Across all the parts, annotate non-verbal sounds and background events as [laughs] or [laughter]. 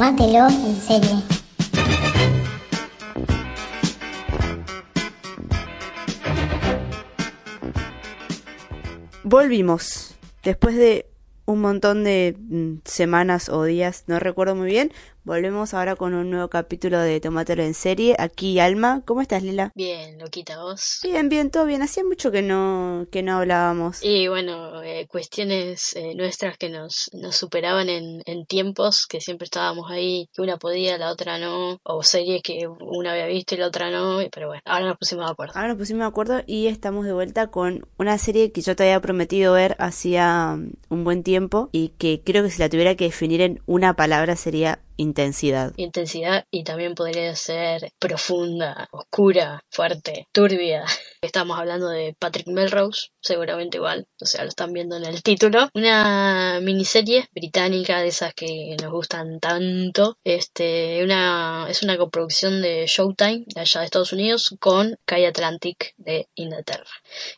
Tómatelo en serie. Volvimos. Después de un montón de mm, semanas o días, no recuerdo muy bien, Volvemos ahora con un nuevo capítulo de Tomátelo en serie. Aquí Alma, ¿cómo estás Lila? Bien, loquita vos. Bien, bien, todo bien. Hacía mucho que no que no hablábamos. Y bueno, eh, cuestiones eh, nuestras que nos, nos superaban en, en, tiempos, que siempre estábamos ahí, que una podía, la otra no, o series que una había visto y la otra no, pero bueno, ahora nos pusimos de acuerdo. Ahora nos pusimos de acuerdo y estamos de vuelta con una serie que yo te había prometido ver hacía mm, un buen tiempo y que creo que si la tuviera que definir en una palabra sería intensidad. Intensidad y también podría ser profunda, oscura, fuerte, turbia. [laughs] Estamos hablando de Patrick Melrose, seguramente igual, o sea, lo están viendo en el título. Una miniserie británica de esas que nos gustan tanto. Este, una, es una coproducción de Showtime, de allá de Estados Unidos, con Kai Atlantic de Inglaterra.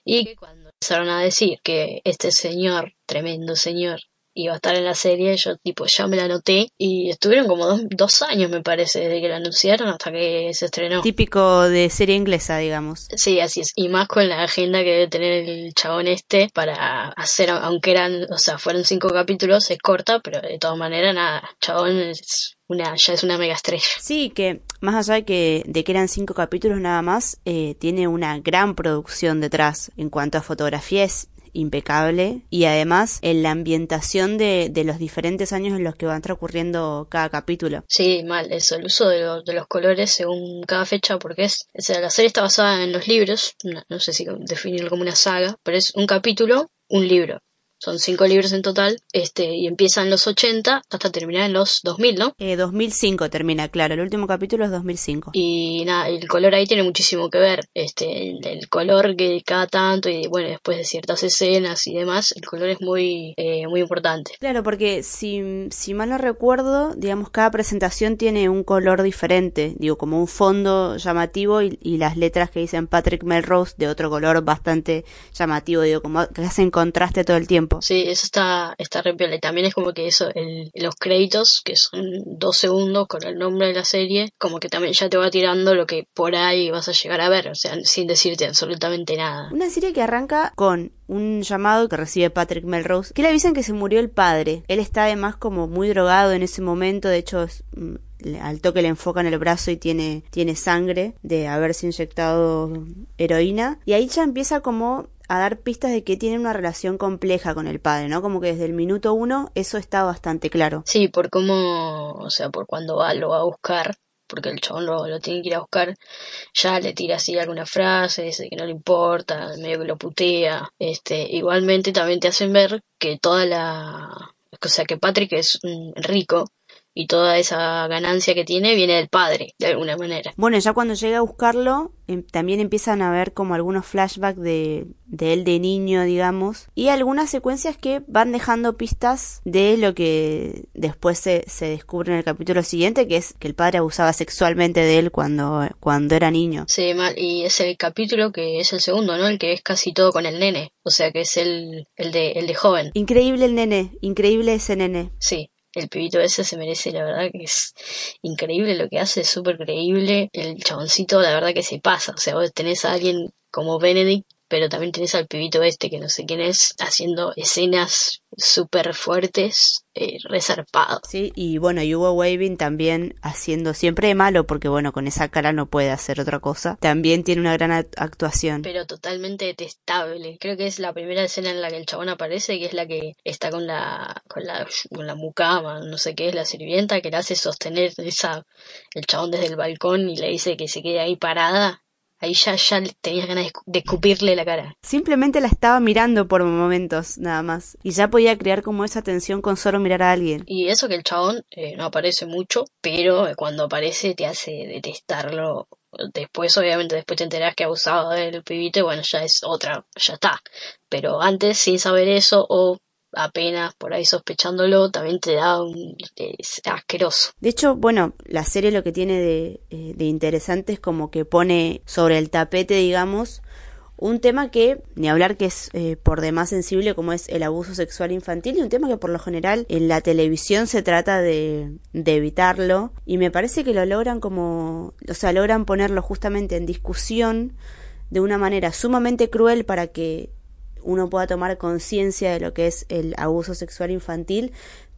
Y cuando empezaron a decir que este señor, tremendo señor, iba a estar en la serie, yo tipo ya me la anoté y estuvieron como dos, años me parece desde que la anunciaron hasta que se estrenó. Típico de serie inglesa, digamos. Sí, así es. Y más con la agenda que debe tener el chabón este para hacer, aunque eran, o sea, fueron cinco capítulos, es corta, pero de todas maneras, nada, chabón es una, ya es una mega estrella. Sí, que más allá de que, de que eran cinco capítulos nada más, eh, tiene una gran producción detrás en cuanto a fotografías impecable y además en la ambientación de, de, los diferentes años en los que van transcurriendo cada capítulo. Sí, mal, eso, el uso de, de los colores según cada fecha, porque es, o sea, la serie está basada en los libros, no, no sé si definirlo como una saga, pero es un capítulo, un libro son cinco libros en total, este, y empieza en los 80 hasta terminar en los 2000, ¿no? Eh, 2005 termina, claro, el último capítulo es 2005. Y nada, el color ahí tiene muchísimo que ver, este, el, color que cada tanto, y bueno, después de ciertas escenas y demás, el color es muy, eh, muy importante. Claro, porque si, si mal no recuerdo, digamos, cada presentación tiene un color diferente, digo, como un fondo llamativo y, y las letras que dicen Patrick Melrose de otro color bastante llamativo, digo, como que hacen contraste todo el tiempo. Sí, eso está, está re Y también es como que eso, el, los créditos, que son dos segundos con el nombre de la serie, como que también ya te va tirando lo que por ahí vas a llegar a ver, o sea, sin decirte absolutamente nada. Una serie que arranca con un llamado que recibe Patrick Melrose, que le avisan que se murió el padre. Él está además como muy drogado en ese momento, de hecho mm, al toque le enfocan el brazo y tiene, tiene sangre de haberse inyectado heroína. Y ahí ya empieza como a dar pistas de que tiene una relación compleja con el padre, ¿no? Como que desde el minuto uno eso está bastante claro. Sí, por cómo, o sea, por cuando va, lo va a buscar, porque el chabón lo, lo, tiene que ir a buscar, ya le tira así alguna frase, dice que no le importa, medio que lo putea. Este, igualmente también te hacen ver que toda la, o sea, que Patrick es rico, y toda esa ganancia que tiene viene del padre, de alguna manera. Bueno, ya cuando llega a buscarlo, em, también empiezan a ver como algunos flashbacks de, de él de niño, digamos, y algunas secuencias que van dejando pistas de lo que después se, se descubre en el capítulo siguiente, que es que el padre abusaba sexualmente de él cuando, cuando era niño. Sí, mal, y es el capítulo que es el segundo, ¿no? El que es casi todo con el nene, o sea que es el, el, de, el de joven. Increíble el nene, increíble ese nene. Sí, el pibito ese se merece, la verdad que es increíble lo que hace, es súper creíble. El chaboncito, la verdad que se pasa. O sea, vos tenés a alguien como Benedict pero también tenés al pibito este que no sé quién es haciendo escenas súper fuertes, eh, resarpado. Sí, y bueno, y Hugo Waving también haciendo siempre de malo, porque bueno, con esa cara no puede hacer otra cosa. También tiene una gran actuación. Pero totalmente detestable. Creo que es la primera escena en la que el chabón aparece, que es la que está con la, con la, con la mucama, no sé qué es, la sirvienta, que le hace sostener esa, el chabón desde el balcón y le dice que se quede ahí parada Ahí ya, ya tenías ganas de escupirle la cara. Simplemente la estaba mirando por momentos, nada más. Y ya podía crear como esa tensión con solo mirar a alguien. Y eso que el chabón eh, no aparece mucho, pero cuando aparece te hace detestarlo después obviamente después te enterás que abusaba del pibito y bueno ya es otra ya está pero antes sin saber eso o apenas por ahí sospechándolo, también te da un asqueroso. De hecho, bueno, la serie lo que tiene de, eh, de interesante es como que pone sobre el tapete, digamos, un tema que, ni hablar que es eh, por demás sensible como es el abuso sexual infantil, y un tema que por lo general en la televisión se trata de, de evitarlo, y me parece que lo logran como, o sea, logran ponerlo justamente en discusión de una manera sumamente cruel para que uno pueda tomar conciencia de lo que es el abuso sexual infantil,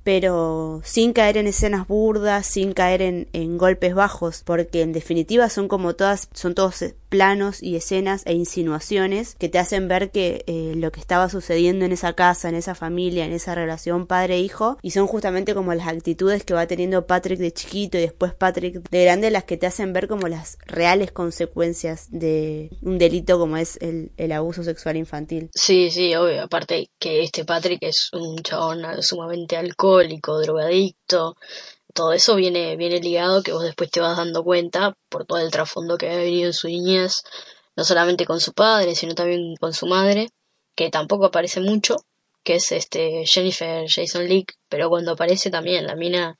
pero sin caer en escenas burdas, sin caer en, golpes bajos, porque en definitiva son como todas, son todos planos y escenas e insinuaciones que te hacen ver que eh, lo que estaba sucediendo en esa casa, en esa familia, en esa relación padre-hijo, y son justamente como las actitudes que va teniendo Patrick de chiquito y después Patrick de grande las que te hacen ver como las reales consecuencias de un delito como es el, el abuso sexual infantil. Sí, sí, obvio, aparte que este Patrick es un chabón sumamente alcohólico, drogadicto, todo eso viene, viene ligado que vos después te vas dando cuenta por todo el trasfondo que ha venido en su niñez, no solamente con su padre, sino también con su madre, que tampoco aparece mucho, que es este Jennifer Jason Leigh, pero cuando aparece también la mina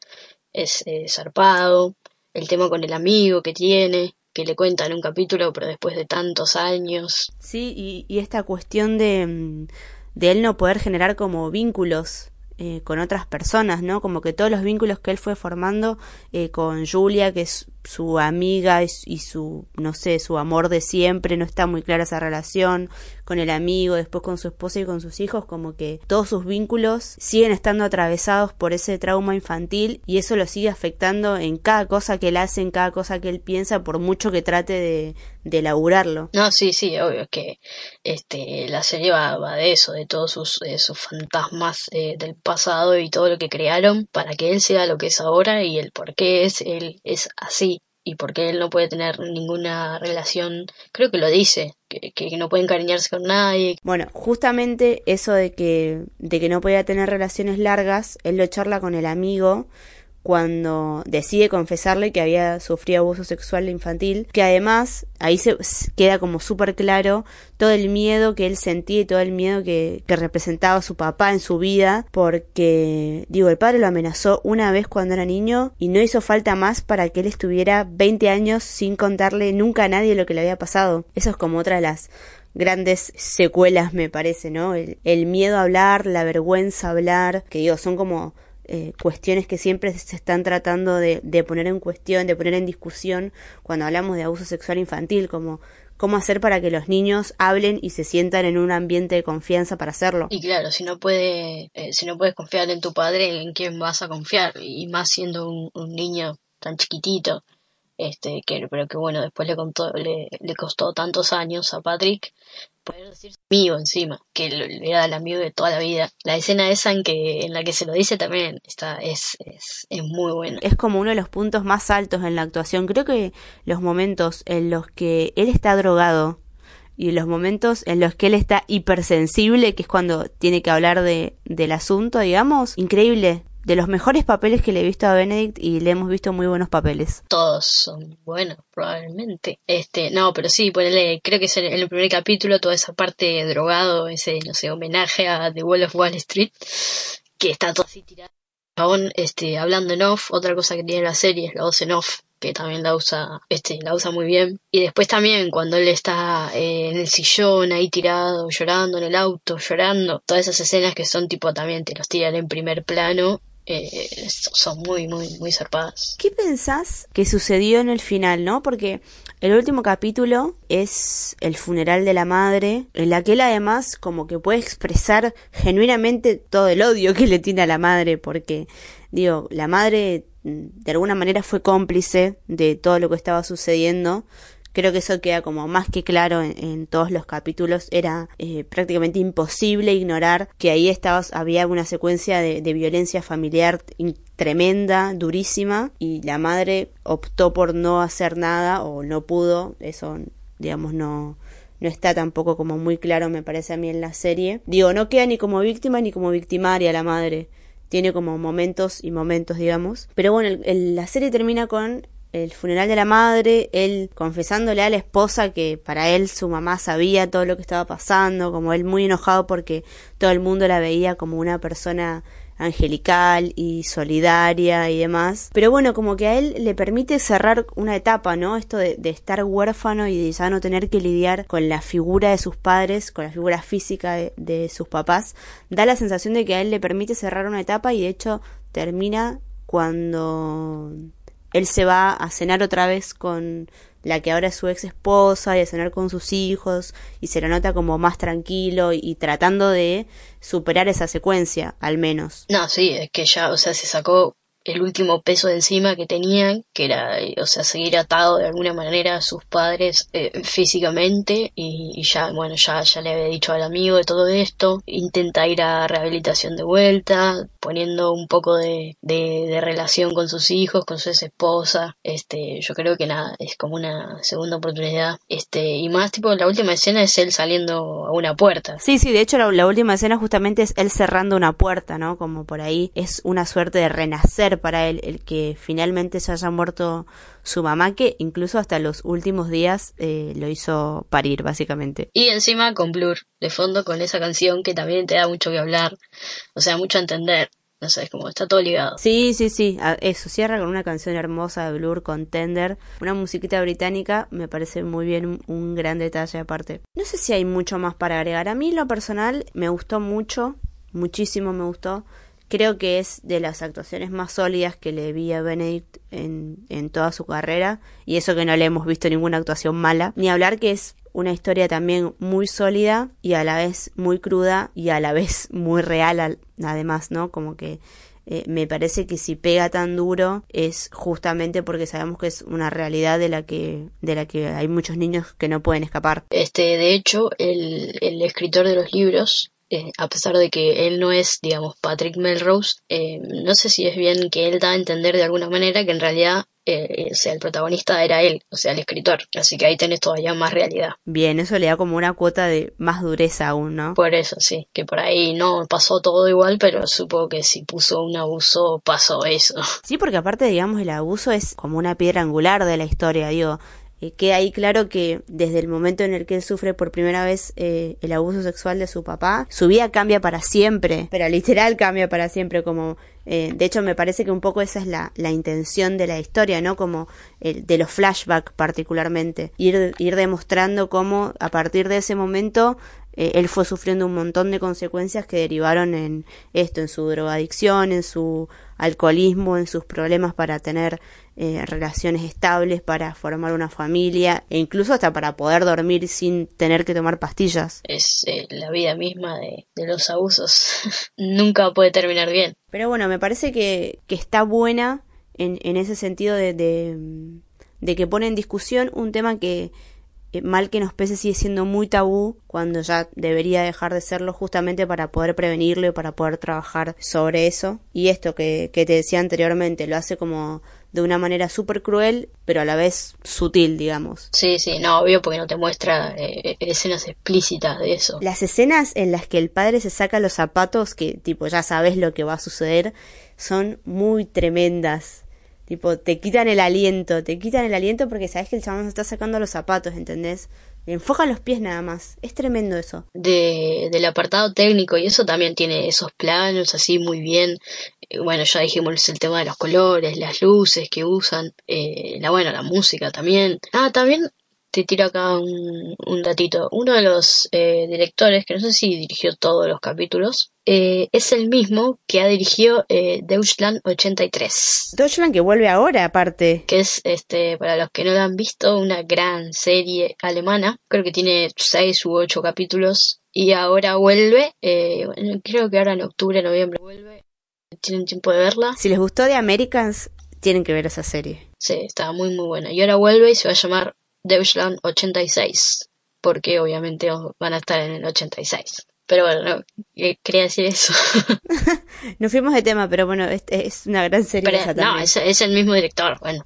es eh, zarpado, el tema con el amigo que tiene, que le cuenta en un capítulo, pero después de tantos años. Sí, y, y esta cuestión de, de él no poder generar como vínculos eh, con otras personas, ¿no? Como que todos los vínculos que él fue formando eh, con Julia, que es su amiga y, su, no sé, su amor de siempre, no está muy clara esa relación con el amigo, después con su esposa y con sus hijos, como que todos sus vínculos siguen estando atravesados por ese trauma infantil y eso lo sigue afectando en cada cosa que él hace, en cada cosa que él piensa, por mucho que trate de, de laburarlo. No, sí, sí, obvio que este, la serie va, de eso, de todos sus, sus fantasmas eh, del pasado y todo lo que crearon para que él sea lo que es ahora y el por qué es, él es así y porque él no puede tener ninguna relación, creo que lo dice, que, que, no puede encariñarse con nadie. Bueno, justamente eso de que, de que no podía tener relaciones largas, él lo charla con el amigo cuando decide confesarle que había sufrido abuso sexual infantil, que además ahí se queda como súper claro todo el miedo que él sentía y todo el miedo que, que representaba su papá en su vida, porque, digo, el padre lo amenazó una vez cuando era niño y no hizo falta más para que él estuviera 20 años sin contarle nunca a nadie lo que le había pasado. Eso es como otra de las grandes secuelas me parece, ¿no? El, el miedo a hablar, la vergüenza a hablar, que digo, son como eh, cuestiones que siempre se están tratando de, de, poner en cuestión, de poner en discusión cuando hablamos de abuso sexual infantil, como cómo hacer para que los niños hablen y se sientan en un ambiente de confianza para hacerlo. Y claro, si no puede, eh, si no puedes confiar en tu padre, ¿en quién vas a confiar? Y más siendo un, niño tan chiquitito, este, que, pero que bueno, después le, contó, le, le costó tantos años a Patrick poder decir amigo encima, que le da el amigo de toda la vida. La escena esa en que en la que se lo dice también está es, es, es muy buena. Es como uno de los puntos más altos en la actuación. Creo que los momentos en los que él está drogado y los momentos en los que él está hipersensible, que es cuando tiene que hablar de, del asunto, digamos, increíble de los mejores papeles que le he visto a Benedict y le hemos visto muy buenos papeles. Todos son buenos, probablemente. Este, no, pero sí, ponele, creo que es en el primer capítulo toda esa parte drogado, ese, no sé, homenaje a The Wall of Wall Street, que está todo así tirado. Aún, este, hablando en off, otra cosa que tiene la serie es la voz en off, que también la usa, este, la usa muy bien. Y después también cuando él está eh, en el sillón ahí tirado, llorando en el auto, llorando, todas esas escenas que son tipo también te los tiran en primer plano eh, son muy, muy, muy zarpadas. ¿Qué pensás que sucedió en el final, no? Porque el último capítulo es el funeral de la madre, en la que él además como que puede expresar genuinamente todo el odio que le tiene a la madre, porque, digo, la madre mm, de alguna manera fue cómplice de todo lo que estaba sucediendo Creo que eso queda como más que claro en, todos los capítulos. Era eh, prácticamente imposible ignorar que ahí estaba, había una secuencia de, violencia familiar tremenda, durísima, y la madre optó por no hacer nada o no pudo. Eso, digamos, no, no está tampoco como muy claro, me parece a mí en la serie. Digo, no queda ni como víctima ni como victimaria la madre. Tiene como momentos y momentos, digamos. Pero bueno, la serie termina con el funeral de la madre, él confesándole a la esposa que para él su mamá sabía todo lo que estaba pasando, como él muy enojado porque todo el mundo la veía como una persona angelical y solidaria y demás. Pero bueno, como que a él le permite cerrar una etapa, ¿no? Esto de, estar huérfano y de ya no tener que lidiar con la figura de sus padres, con la figura física de, sus papás, da la sensación de que a él le permite cerrar una etapa y de hecho termina cuando él se va a cenar otra vez con la que ahora es su ex esposa y a cenar con sus hijos y se lo nota como más tranquilo y, tratando de superar esa secuencia, al menos. No, sí, es que ya, o sea, se sacó el último peso de encima que tenían, que era, eh, o sea, seguir atado de alguna manera a sus padres eh, físicamente y, ya, bueno, ya, ya le había dicho al amigo de todo esto, intenta ir a rehabilitación de vuelta, poniendo un poco de, de, relación con sus hijos, con su esposa, este, yo creo que nada, es como una segunda oportunidad, este, y más tipo, la última escena es él saliendo a una puerta. Sí, sí, de hecho la, la última escena justamente es él cerrando una puerta, ¿no? Como por ahí es una suerte de renacer para él el que finalmente se haya muerto su mamá, que incluso hasta los últimos días eh, lo hizo parir, básicamente. Y encima con Blur, de fondo con esa canción que también te da mucho que hablar, o sea, mucho a entender. No sé, es como está todo ligado. Sí, sí, sí. Eso, cierra con una canción hermosa de Blur, con Tender. Una musiquita británica, me parece muy bien, un, un gran detalle aparte. No sé si hay mucho más para agregar. A mí, lo personal, me gustó mucho, muchísimo me gustó. Creo que es de las actuaciones más sólidas que le vi a Benedict en, en toda su carrera, y eso que no le hemos visto ninguna actuación mala. Ni hablar que es una historia también muy sólida y a la vez muy cruda y a la vez muy real además, ¿no? Como que eh, me parece que si pega tan duro es justamente porque sabemos que es una realidad de la que de la que hay muchos niños que no pueden escapar. Este, de hecho, el, el escritor de los libros eh, a pesar de que él no es, digamos, Patrick Melrose, eh, no sé si es bien que él da a entender de alguna manera que en realidad eh, sea, el protagonista era él, o sea, el escritor. Así que ahí tenés todavía más realidad. Bien, eso le da como una cuota de más dureza aún, ¿no? Por eso, sí, que por ahí no pasó todo igual, pero supongo que si puso un abuso, pasó eso. [laughs] Sí, porque aparte, digamos, el abuso es como una piedra angular de la historia, digo eh, queda ahí claro que desde el momento en el que él sufre por primera vez eh, el abuso sexual de su papá, su vida cambia para siempre, pero literal cambia para siempre, como eh, de hecho me parece que un poco esa es la, la intención de la historia, ¿no? Como de los flashbacks particularmente, ir, ir demostrando cómo a partir de ese momento eh, él fue sufriendo un montón de consecuencias que derivaron en esto, en su drogadicción, en su alcoholismo, en sus problemas para tener eh, relaciones estables, para formar una familia e incluso hasta para poder dormir sin tener que tomar pastillas. Es eh, la vida misma de, los abusos. [laughs] Nunca puede terminar bien. Pero bueno, me parece que, que está buena en, en ese sentido de, de, de que pone en discusión un tema que eh, mal que nos pese sigue siendo muy tabú cuando ya debería dejar de serlo justamente para poder prevenirlo y para poder trabajar sobre eso. Y esto que, que te decía anteriormente, lo hace como de una manera súper cruel, pero a la vez sutil, digamos. Sí, sí, no, obvio, porque no te muestra eh, escenas explícitas de eso. Las escenas en las que el padre se saca los zapatos, que tipo ya sabes lo que va a suceder, son muy tremendas. Tipo, te quitan el aliento, te quitan el aliento porque sabes que el chabón se está sacando los zapatos, ¿entendés? Le enfocan los pies nada más. Es tremendo eso. De, del apartado técnico, y eso también tiene esos planos así muy bien. Eh, bueno, ya dijimos el tema de los colores, las luces que usan, eh, la bueno, la música también. Ah, también te tiro acá un, un datito. Uno de los eh, directores, que no sé si dirigió todos los capítulos, es el mismo que ha dirigido eh, Deutschland 83. Deutschland que vuelve ahora, aparte. Que es, este, para los que no lo han visto, una gran serie alemana. Creo que tiene seis u ocho capítulos. Y ahora vuelve, creo que ahora en octubre, noviembre vuelve. Tienen tiempo de verla. Si les gustó de Americans, tienen que ver esa serie. Sí, está muy muy buena. Y ahora vuelve y se va a llamar Deutschland 86, porque obviamente van a estar en el 86. Pero bueno, eh, quería decir eso. [laughs] Nos fuimos de tema, pero bueno, es, es una gran serie. no, es, es, el mismo director, bueno.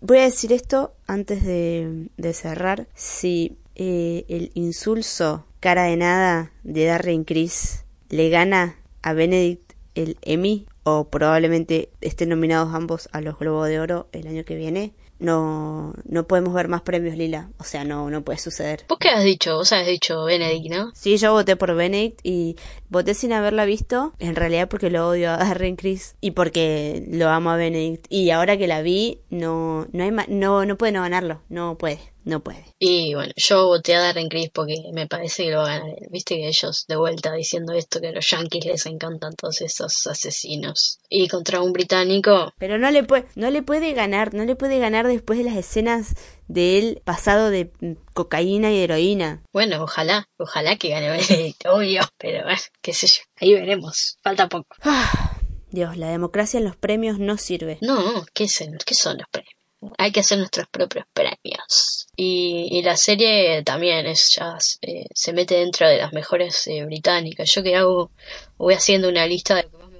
Voy a decir esto antes de, cerrar. Si eh, el insulso cara de nada de Darren Criss le gana a Benedict el Emmy, o probablemente estén nominados ambos a los Globos de Oro el año que viene, no, no podemos ver más premios Lila. O sea, no, no puede suceder. ¿Vos qué has dicho? Vos has dicho Benedict, ¿no? Sí, yo voté por Benedict y voté sin haberla visto, en realidad porque lo odio a Darren Criss y porque lo amo a Benedict. Y ahora que la vi, no, no hay no, no puede no ganarlo, no puede no puede. Y bueno, yo voté a Darren Criss porque me parece que lo va a ganar. Viste que ellos de vuelta diciendo esto que a los yankees les encantan todos esos asesinos. Y contra un británico. Pero no le puede, no le puede ganar, no le puede ganar después de las escenas de él pasado de cocaína y heroína. Bueno, ojalá, ojalá que gane [laughs] obvio, pero bueno, qué sé yo, ahí veremos, falta poco. Dios, la democracia en los premios no sirve. No, ¿qué, ¿qué son los premios? Hay que hacer nuestros propios premios. Y, la serie también es ya eh, se mete dentro de las mejores eh, británicas. Yo que hago, voy haciendo una lista de lo que más me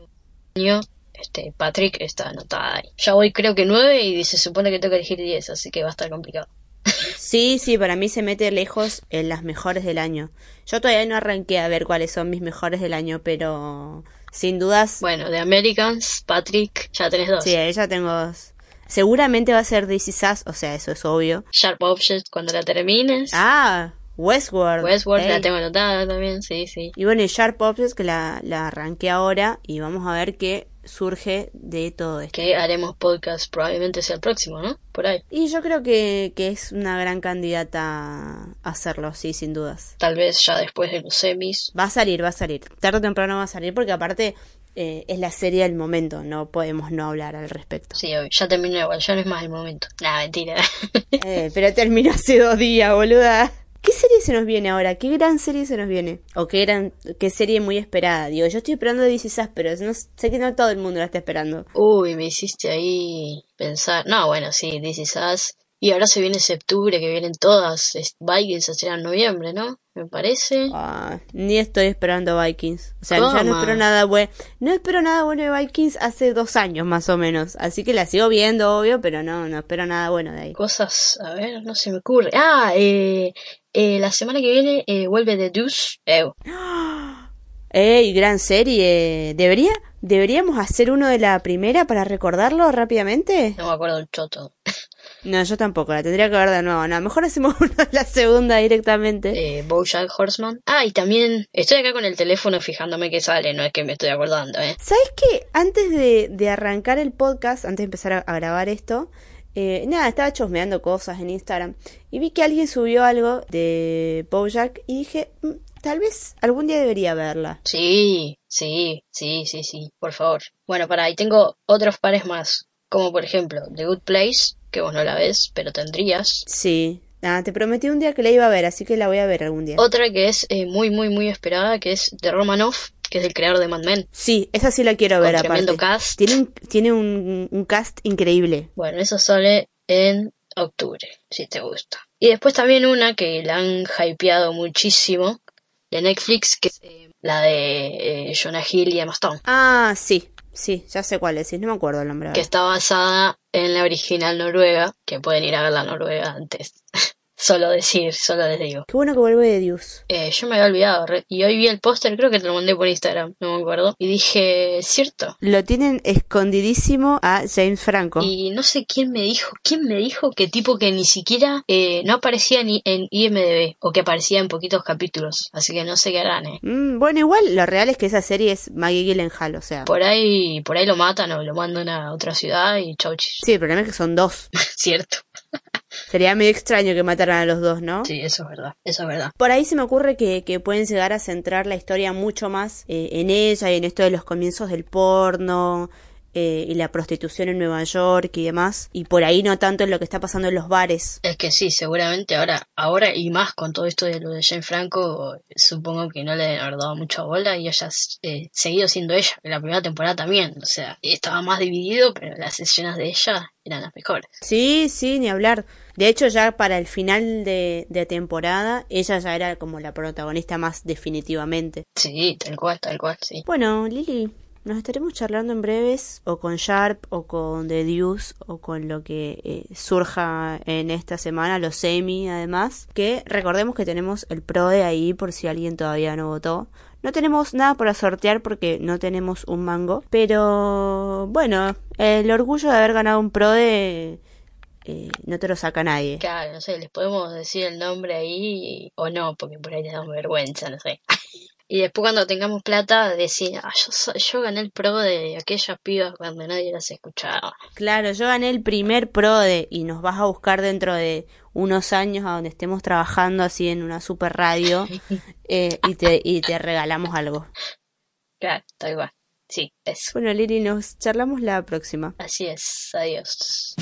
gusta. Este, Patrick está anotada ahí. Ya voy creo que nueve y se supone que tengo que elegir diez, así que va a estar complicado. Sí, sí, para mí se mete lejos en las mejores del año. Yo todavía no arranqué a ver cuáles son mis mejores del año, pero sin dudas. Bueno, de Americans, Patrick, ya tenés dos. Sí, ya tengo dos. Seguramente va a ser DC Sass, o sea, eso es obvio. Sharp Object cuando la termines. Ah, Westworld. Westworld la tengo anotada también, sí, sí. Y bueno, y Sharp Objects que la, la arranqué ahora y vamos a ver qué surge de todo esto. Que haremos podcast probablemente sea el próximo, ¿no? Por ahí. Y yo creo que, que es una gran candidata a hacerlo, sí, sin dudas. Tal vez ya después de los semis. Va a salir, va a salir. Tarde o temprano va a salir porque aparte eh, es la serie del momento, no podemos no hablar al respecto. Sí, ya terminó igual, ya no es más el momento. Nah, mentira. [laughs] Eh, pero terminó hace dos días, boluda. ¿Qué serie se nos viene ahora? ¿Qué gran serie se nos viene? O qué gran, qué serie muy esperada. Digo, yo estoy esperando DC Sass, pero no, sé que no todo el mundo la está esperando. Uy, me hiciste ahí pensar. No, bueno, sí, DC Sass. Y ahora se viene septiembre, que vienen todas. Vikings será en noviembre, ¿no? Me parece. Ah, ni estoy esperando Vikings. O sea, ya no espero nada bueno. No espero nada bueno de Vikings hace dos años más o menos. Así que la sigo viendo, obvio, pero no, no espero nada bueno de ahí. Cosas, a ver, no se me ocurre. Ah, eh, eh la semana que viene eh, vuelve The Deuce. [gasps] ¡Ey, gran serie! ¿Debería, ¿Deberíamos hacer uno de la primera para recordarlo rápidamente? No me acuerdo el choto. [laughs] No, yo tampoco, la tendría que ver de nuevo. No, mejor hacemos [laughs] una la segunda directamente. Eh, Bojack Horseman. Ah, y también estoy acá con el teléfono fijándome que sale, no es que me estoy acordando, ¿eh? ¿Sabes qué? Antes de, de arrancar el podcast, antes de empezar a, grabar esto, eh, nada, estaba chosmeando cosas en Instagram y vi que alguien subió algo de Bojack y dije, mm, tal vez algún día debería verla. Sí, sí, sí, sí, sí, por favor. Bueno, para ahí tengo otros pares más, como por ejemplo The Good Place, que vos no la ves, pero tendrías. Sí. Ah, te prometí un día que la iba a ver, así que la voy a ver algún día. Otra que es eh, muy, muy, muy esperada, que es de Romanoff, que es el creador de Mad Men. Sí, esa sí la quiero ver, tremendo cast. Tiene, un, tiene un, cast increíble. Bueno, eso sale en octubre, si te gusta. Y después también una que la han hypeado muchísimo, de Netflix, que es eh, la de eh, Jonah Hill y Emma Stone. Ah, sí, sí, ya sé cuál es, no me acuerdo el nombre. Que está basada en la original noruega, que pueden ir a ver la noruega antes. Solo decir, solo les digo. Qué bueno que vuelve de Dios. Eh, yo me había olvidado. y hoy vi el póster, creo que te lo mandé por Instagram, no me acuerdo. Y dije, ¿cierto? Lo tienen escondidísimo a James Franco. Y no sé quién me dijo, quién me dijo que tipo que ni siquiera eh, no aparecía ni en IMDB o que aparecía en poquitos capítulos. Así que no sé qué harán, eh. Mm, bueno, igual lo real es que esa serie es Maggie Gyllenhaal, o sea. Por ahí, por ahí lo matan o lo mandan a otra ciudad y chau Sí, el problema es que son dos. [laughs] Cierto. Sería medio extraño que mataran a los dos, ¿no? Sí, eso es verdad, eso es verdad. Por ahí se me ocurre que, que pueden llegar a centrar la historia mucho más eh, en ella y en esto de los comienzos del porno, eh, y la prostitución en Nueva York y demás, y por ahí no tanto en lo que está pasando en los bares. Es que sí, seguramente ahora, ahora y más con todo esto de lo de Jane Franco, supongo que no le han dado mucha bola y ella eh, seguido siendo ella, en la primera temporada también, o sea, estaba más dividido, pero las escenas de ella eran las mejores. Sí, sí, ni hablar. De hecho, ya para el final de, de, temporada, ella ya era como la protagonista más definitivamente. Sí, tal cual, tal cual, sí. Bueno, Lili, nos estaremos charlando en breves o con Sharp o con The Deuce o con lo que eh, surja en esta semana, los semi además, que recordemos que tenemos el pro de ahí por si alguien todavía no votó. No tenemos nada para sortear porque no tenemos un mango, pero bueno, el orgullo de haber ganado un pro de eh, no te lo saca nadie. Claro, no sé, les podemos decir el nombre ahí o no, porque por ahí les damos vergüenza, no sé. Y después cuando tengamos plata, decir, ah, yo, yo gané el pro de aquellas pibas cuando nadie las escuchaba. Claro, yo gané el primer pro de y nos vas a buscar dentro de unos años a donde estemos trabajando así en una super radio [laughs] eh, y, te, y te regalamos algo. Claro, tal igual. Sí, eso. Bueno, Lili, nos charlamos la próxima. Así es. Adiós.